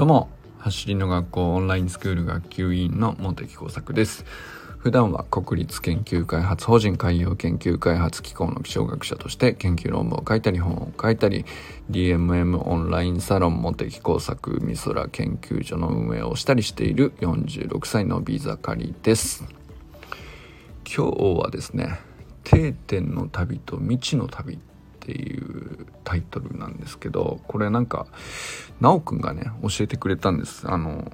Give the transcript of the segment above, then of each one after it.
どうも走りの学校オンラインスクール学級委員の茂木耕作です。普段は国立研究開発法人海洋研究開発機構の気象学者として研究論文を書いたり本を書いたり DMM オンラインサロン茂木工作美空研究所の運営をしたりしている46歳のビザカリです。今日はですね定点の旅と未知の旅っていうタイトルなんですけどこれなんか奈くんがね教えてくれたんですあの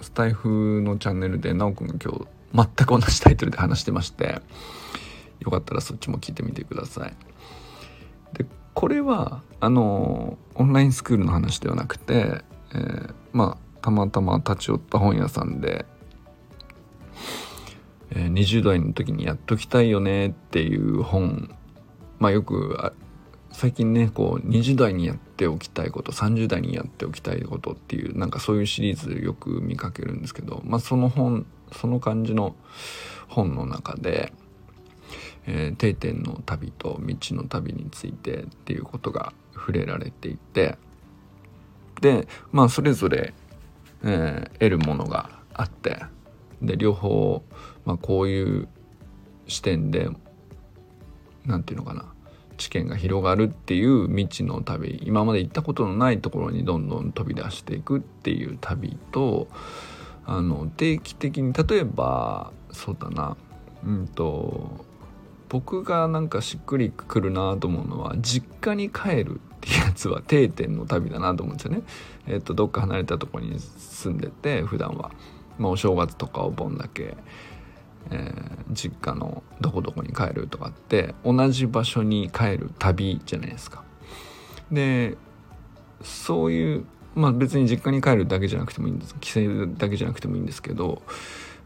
スタイフのチャンネルで奈くんが今日全く同じタイトルで話してましてよかったらそっちも聞いてみてください。でこれはあのオンラインスクールの話ではなくて、えー、まあたまたま立ち寄った本屋さんで、20代の時にやっときたいよねっていう本まあよく最近ねこう20代にやっておきたいこと30代にやっておきたいことっていうなんかそういうシリーズよく見かけるんですけどまあその本その感じの本の中で、えー、定点の旅と道の旅についてっていうことが触れられていてでまあそれぞれ、えー、得るものがあってで両方、まあ、こういう視点で何て言うのかな知見が広がるっていう未知の旅。今まで行ったことのないところにどんどん飛び出していくっていう旅とあの定期的に例えばそうだな。うんと僕がなんかしっくりくるなと思うのは実家に帰るっていうやつは定点の旅だなと思うんですよね。えっとどっか離れたとこに住んでて普段は、まあ、お正月とかお盆だけ、えー、実家のどこどこに帰るとかって同じ場所に帰る旅じゃないですか。でそういうまあ別に実家に帰るだけじゃなくてもいいんです帰省だけじゃなくてもいいんですけど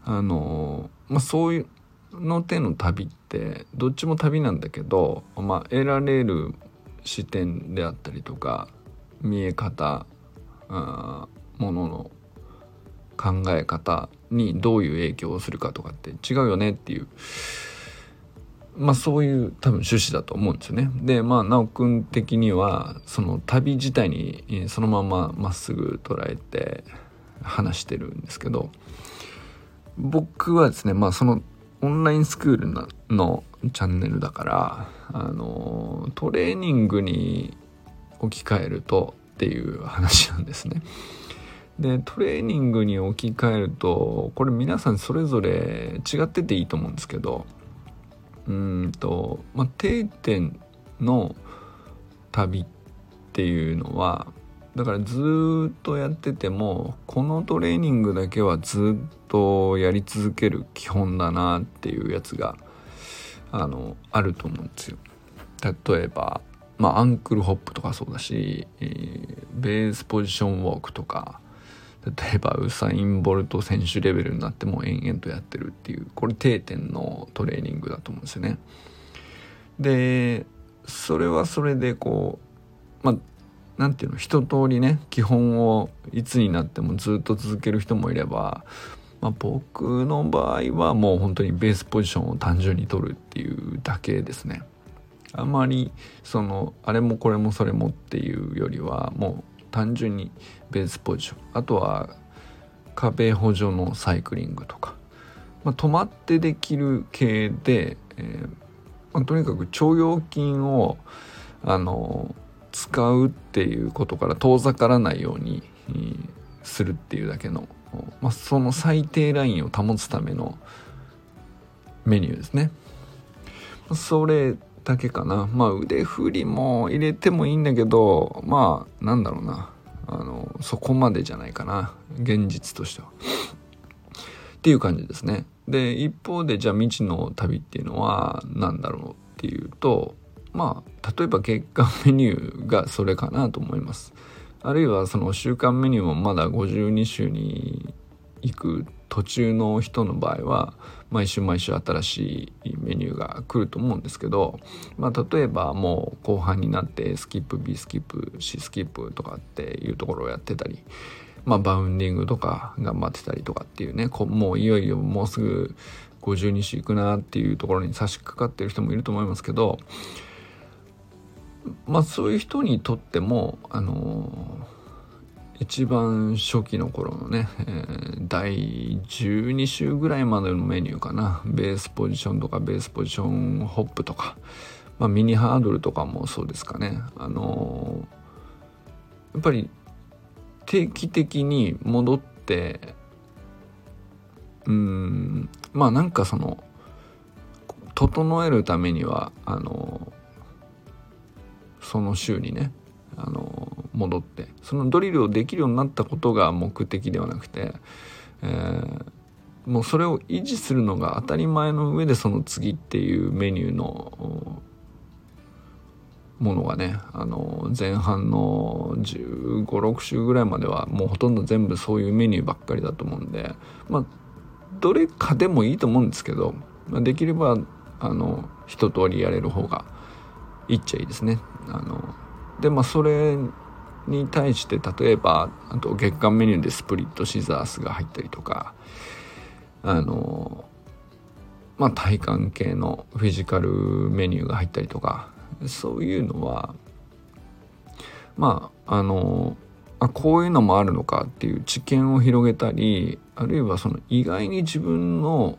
あのまあそういうの手の旅ってどっちも旅なんだけど、まあ、得られる視点であったりとか見え方あものの考え方にどういう影響をするかとかって違うよねっていうまあそういう多分趣旨だと思うんですよね。でまあ直くん的にはその旅自体にそのまままっすぐ捉えて話してるんですけど僕はですねまあそのオンラインスクールのチャンネルだからあのトレーニングに置き換えるとっていう話なんですね。でトレーニングに置き換えるとこれ皆さんそれぞれ違ってていいと思うんですけどうんと、まあ、定点の旅っていうのはだからずっとやっててもこのトレーニングだけはずっとやり続ける基本だなっていうやつがあのあると思うんですよ。例えば、まあ、アンクルホップとかそうだし、えー、ベースポジションウォークとか例えばウサイン・ボルト選手レベルになっても延々とやってるっていうこれ定点のトレーニングだと思うんですよね。でそれはそれでこうまあ何て言うの一通りね基本をいつになってもずっと続ける人もいれば、まあ、僕の場合はもう本当にベースポジションを単純に取るっていうだけですね。あまりそのあれもこれもそれもっていうよりはもう単純にベースポジションあとは壁補助のサイクリングとか、まあ、止まってできる系で、えーまあ、とにかく腸腰筋をあの使うっていうことから遠ざからないようにえ、するっていうだけの、まあ、その最低ラインを保つためのメニューですね。それだけかな。まあ腕振りも入れてもいいんだけど、まあなんだろうな。あの、そこまでじゃないかな。現実としては。っていう感じですね。で、一方でじゃあ未知の旅っていうのは何だろうっていうと、まあ例えば月間メニューがそれかなと思います。あるいはその週間メニューもまだ52週に行く途中の人の場合は毎週毎週新しいメニューが来ると思うんですけど、まあ、例えばもう後半になってスキップ B スキップ C スキップとかっていうところをやってたり、まあ、バウンディングとか頑張ってたりとかっていうねもういよいよもうすぐ52週いくなっていうところに差し掛かってる人もいると思いますけどまあそういう人にとってもあの一番初期の頃のね、えー、第12週ぐらいまでのメニューかな。ベースポジションとかベースポジションホップとか、まあ、ミニハードルとかもそうですかね。あのー、やっぱり定期的に戻ってうんまあなんかその整えるためにはあのその週にねあの戻ってそのドリルをできるようになったことが目的ではなくて、えー、もうそれを維持するのが当たり前の上でその次っていうメニューのものがねあの前半の1 5 6週ぐらいまではもうほとんど全部そういうメニューばっかりだと思うんでまあどれかでもいいと思うんですけど、まあ、できればあの一通りやれる方がいいっちゃいいですね。あのでまあそれに対して例えばあと月間メニューでスプリットシザースが入ったりとかあのまあ体幹系のフィジカルメニューが入ったりとかそういうのはまああのあこういうのもあるのかっていう知見を広げたりあるいはその意外に自分の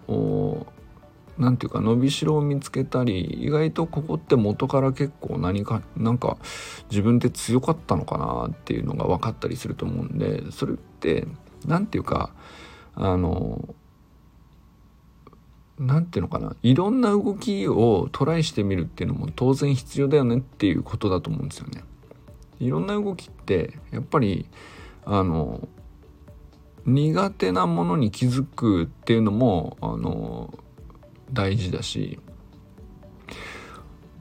何て言うか伸びしろを見つけたり意外とここって元から結構何かなんか自分って強かったのかなっていうのが分かったりすると思うんでそれって何て言うかあの何て言うのかないろんな動きをトライしてみるっていうのも当然必要だよねっていうことだと思うんですよね。いろんな動きってやっぱりあの苦手なものに気づくっていうのもあの大事だし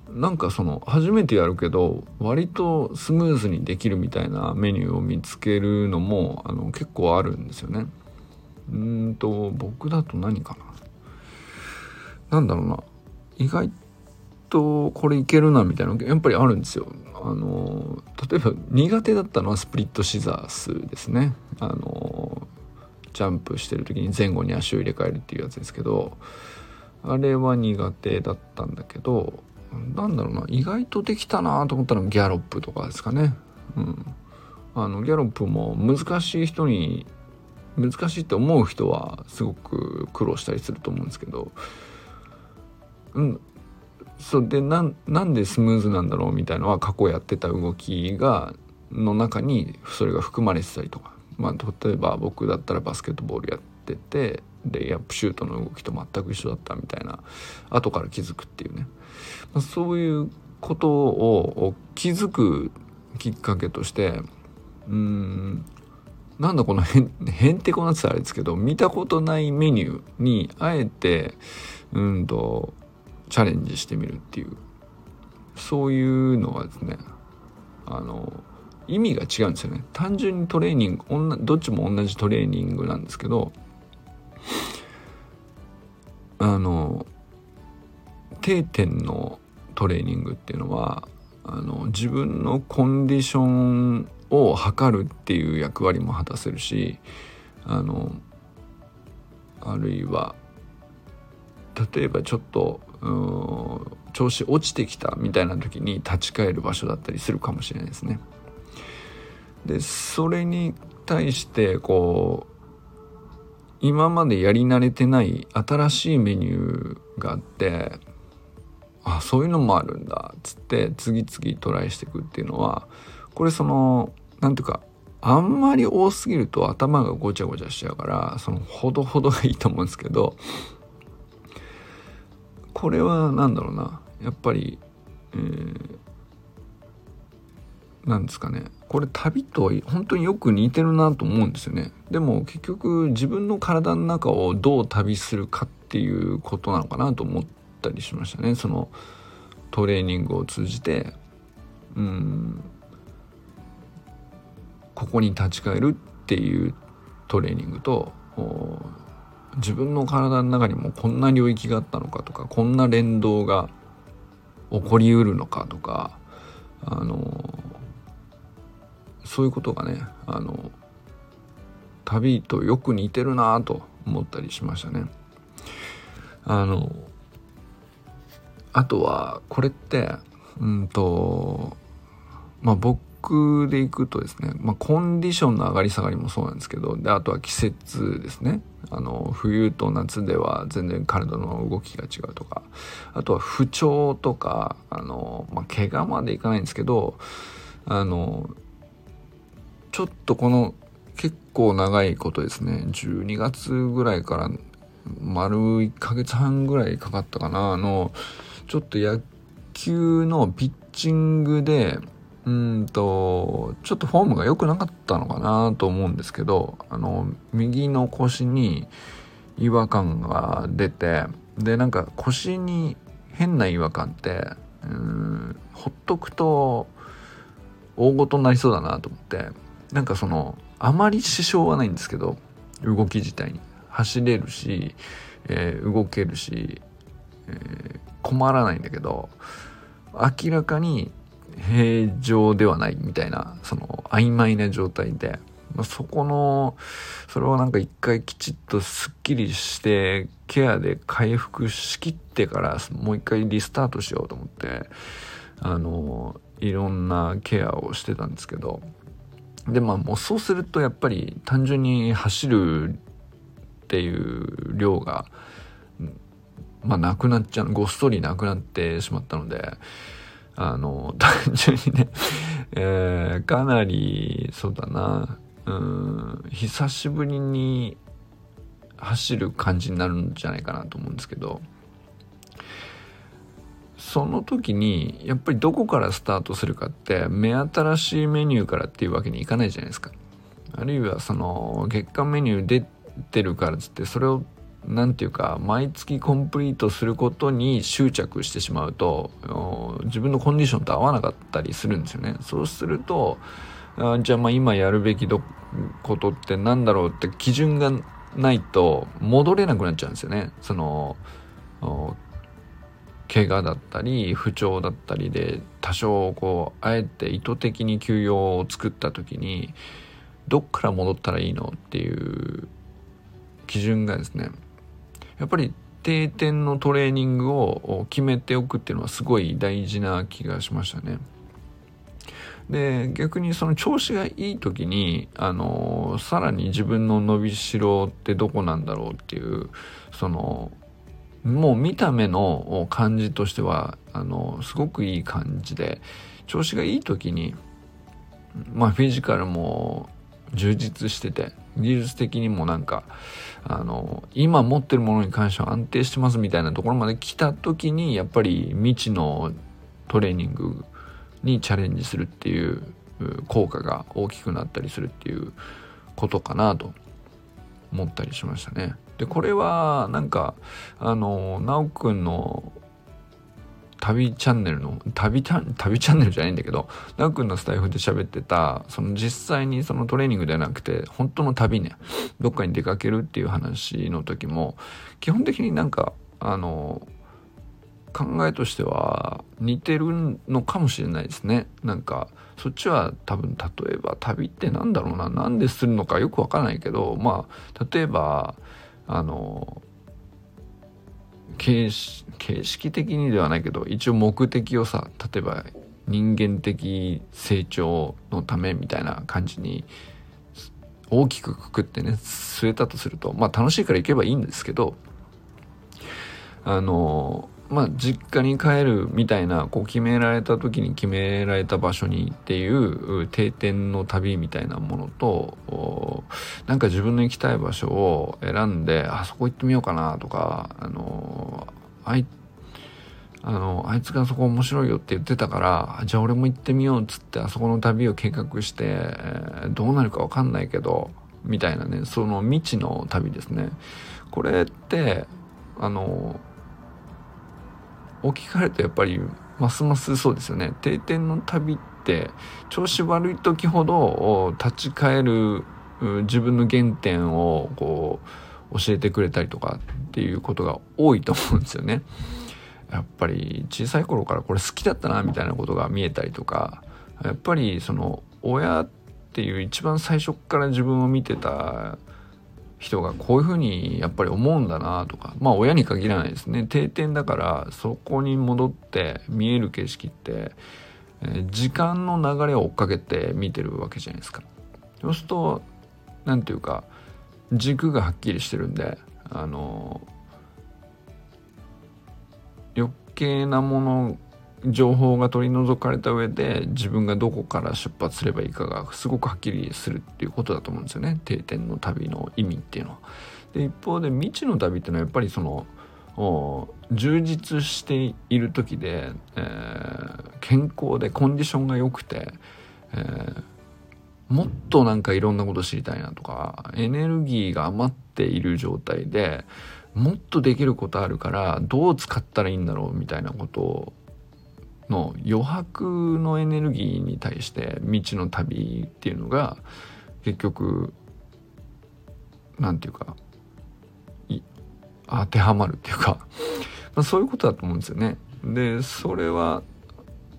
なんかその初めてやるけど割とスムーズにできるみたいなメニューを見つけるのもあの結構あるんですよね。うんと僕だと何かななんだろうな意外とこれいけるなみたいなやっぱりあるんですよ。あの例えば苦手だったのはスプリットシザースですね。あのジャンプしてる時に前後に足を入れ替えるっていうやつですけどあれは苦手だったんだけどなんだろうな意外とできたなと思ったのはギャロップとかですかね。うん、あのギャロップも難しい人に難しいって思う人はすごく苦労したりすると思うんですけど、うん、そうでなんなんでスムーズなんだろうみたいのは過去やってた動きがの中にそれが含まれてたりとか、まあ、例えば僕だったらバスケットボールやっててレイアップシュートの動きと全く一緒だったみたいな後から気づくっていうね、まあ、そういうことを気づくきっかけとしてうんなんだこのへんへんてこなってたらあれですけど見たことないメニューにあえてうんとチャレンジしてみるっていう。そういうのはですねあの意味が違うんですよね。単純にトレーニングどっちも同じトレーニングなんですけどあの定点のトレーニングっていうのはあの自分のコンディションを測るっていう役割も果たせるしあのあるいは例えばちょっと調子落ちてきたみたいな時に立ち返る場所だったりするかもしれないですね。でそれに対してこう今までやり慣れてない新しいメニューがあってあそういうのもあるんだっつって次々トライしていくっていうのはこれその何ていうかあんまり多すぎると頭がごちゃごちゃしちゃうからそのほどほどがいいと思うんですけどこれは何だろうなやっぱり、えー、なんですかねこれ旅と本当によく似てるなと思うんですよね。でも結局自分の体の中をどう旅するかっていうことなのかなと思ったりしましたね。そのトレーニングを通じて。うん。ここに立ち返るっていうトレーニングと自分の体の中にもこんな領域があったのかとかこんな連動が起こりうるのかとかあのそういうことがねあの旅とよく似てるなと思ったりしましたね。あのあとはこれってうんとまあ僕でいくとですね、まあ、コンディションの上がり下がりもそうなんですけどであとは季節ですねあの冬と夏では全然体の動きが違うとかあとは不調とかあの、まあ、怪我までいかないんですけどあのちょっとこの結構長いことですね。12月ぐらいから丸1ヶ月半ぐらいかかったかな。あのちょっと野球のピッチングでうんとちょっとフォームが良くなかったのかなと思うんですけどあの右の腰に違和感が出てでなんか腰に変な違和感ってうんほっとくと大ごとになりそうだなと思って。なんかそのあまり支障はないんですけど動き自体に。走れるし、えー、動けるし、えー、困らないんだけど明らかに平常ではないみたいなその曖昧な状態で、まあ、そこのそれをなんか一回きちっとすっきりしてケアで回復しきってからもう一回リスタートしようと思ってあのいろんなケアをしてたんですけどでまあもうそうするとやっぱり単純に走るっていう量がまあなくなっちゃうごっそりなくなってしまったのであの 単純にね、えー、かなりそうだなうん久しぶりに走る感じになるんじゃないかなと思うんですけど。その時にやっぱりどこからスタートするかって目新しいメニューからっていうわけにいかないじゃないですか。あるいはその月間メニュー出てるからっつってそれを何て言うか毎月コンプリートすることに執着してしまうと自分のコンディションと合わなかったりするんですよね。そうするとあじゃあまあ今やるべきことって何だろうって基準がないと戻れなくなっちゃうんですよね。その怪我だったり不調だったりで多少こうあえて意図的に休養を作った時にどっから戻ったらいいのっていう基準がですねやっぱり定点のトレーニングを決めておくっていうのはすごい大事な気がしましたね。で逆にその調子がいい時にあのさらに自分の伸びしろってどこなんだろうっていうそのもう見た目の感じとしてはあのすごくいい感じで調子がいい時にまあフィジカルも充実してて技術的にもなんかあの今持ってるものに関しては安定してますみたいなところまで来た時にやっぱり未知のトレーニングにチャレンジするっていう効果が大きくなったりするっていうことかなと思ったりしましたね。でこれはなんかあの奈くんの旅チャンネルの旅旅チャンネルじゃないんだけど奈くんのスタイフで喋ってたその実際にそのトレーニングではなくて本当の旅ねどっかに出かけるっていう話の時も基本的になんかあの考えとしては似てるのかもしれないですね。なんかそっちは多分例えば旅って何だろうな何でするのかよくわからないけどまあ例えばあの形形式的にではないけど一応目的をさ例えば人間的成長のためみたいな感じに大きくくくってね据えたとするとまあ楽しいから行けばいいんですけどあのまあ、実家に帰るみたいなこう決められた時に決められた場所にっていう定点の旅みたいなものとなんか自分の行きたい場所を選んであそこ行ってみようかなとかあのあいあのあいつがそこ面白いよって言ってたからじゃあ俺も行ってみようっつってあそこの旅を計画して、え、どうなるか分かんないけどみたいなねその未知の旅ですね。これってあの置き換えるとやっぱりますますそうですよね定点の旅って調子悪い時ほど立ち返る自分の原点をこう教えてくれたりとかっていうことが多いと思うんですよね。やっぱり小さい頃からこれ好きだったなみたいなことが見えたりとかやっぱりその親っていう一番最初から自分を見てた人がこういうふうにやっぱり思うんだなとかまあ親に限らないですね定点だからそこに戻って見える景色ってえー、時間の流れを追っかけて見てるわけじゃないですか。そうすると何て言うか軸がはっきりしてるんであの余計なもの情報が取り除かれた上で自分がどこから出発すればいいかがすごくはっきりするっていうことだと思うんですよね定点の旅の意味っていうのは。で一方で未知の旅っていうのはやっぱりその充実している時で、えー、健康でコンディションが良くて、えー、もっとなんかいろんなこと知りたいなとかエネルギーが余っている状態でもっとできることあるからどう使ったらいいんだろうみたいなことの余白のエネルギーに対して未知の旅っていうのが結局何て言うか当てはまるっていうか まあ、そういうことだと思うんですよね。でそれは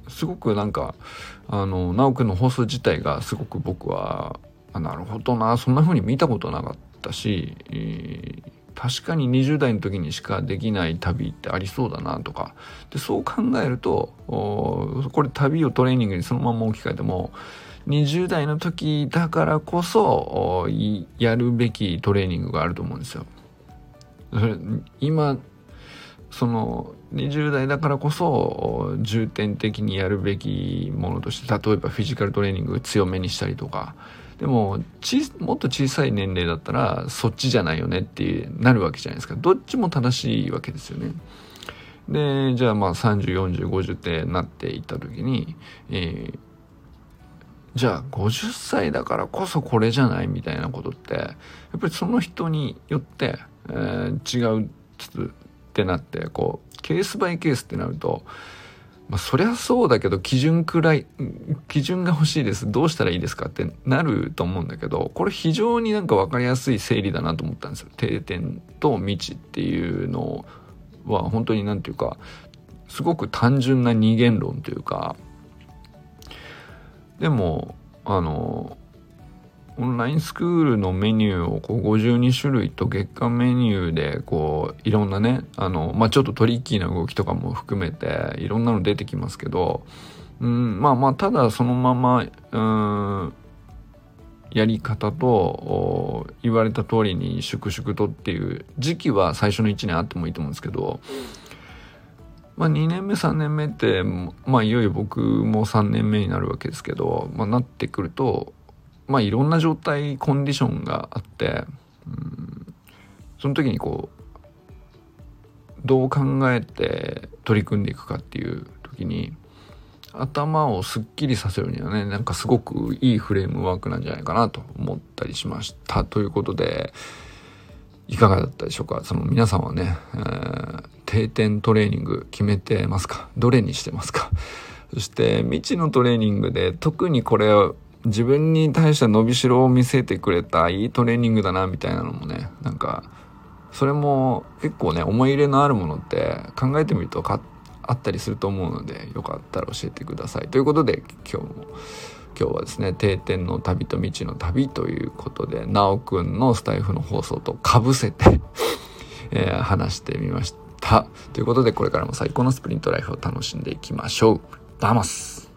すごくなんかあの直くんの放送自体がすごく僕はあなるほどなそんな風に見たことなかったし、えー、確かに20代の時にしかできない旅ってありそうだなとかでそう考えるとこれ旅をトレーニングにそのまま置き換えても20代の時だからこそやるべきトレーニングがあると思うんですよ。今その20代だからこそ重点的にやるべきものとして例えばフィジカルトレーニング強めにしたりとかでももっと小さい年齢だったらそっちじゃないよねってなるわけじゃないですかどっちも正しいわけですよね。でじゃあまあ304050ってなっていった時に、えー、じゃあ50歳だからこそこれじゃないみたいなことってやっぱりその人によって、えー、違うってなってこうケースバイケースってなるとまあ、そりゃそうだけど基準くらい基準が欲しいです。どうしたらいいですかってなると思うんだけどこれ非常になんか分かりやすい整理だなと思ったんですよ。定点と未知っていうのは本当に何て言うかすごく単純な二元論というか。でもあのオンラインスクールのメニューをこう52種類と月間メニューでこういろんなねあの、まあ、ちょっとトリッキーな動きとかも含めていろんなの出てきますけど、うん、まあまあただそのままうんやり方と言われた通りに粛々とっていう時期は最初の1年あってもいいと思うんですけど、まあ、2年目3年目って、まあ、いよいよ僕も3年目になるわけですけど、まあ、なってくるとまあいろんな状態コンディションがあって、その時にこうどう考えて取り組んでいくかっていう時に頭をすっきりさせるにはねなんかすごくいいフレームワークなんじゃないかなと思ったりしましたということでいかがだったでしょうか？その皆さんはね、えー、定点トレーニング決めてますか？どれにしてますか？そして未知のトレーニングで特にこれ自分に対して伸びしろを見せてくれたいいトレーニングだなみたいなのもねなんかそれも結構ね思い入れのあるものって考えてみるとあったりすると思うのでよかったら教えてください。ということで今日も今日はですね定点の旅と未知の旅ということでなおくんのスタイフの放送とかぶせて えー、話してみました。ということでこれからも最高のスプリントライフを楽しんでいきましょう。ダマス。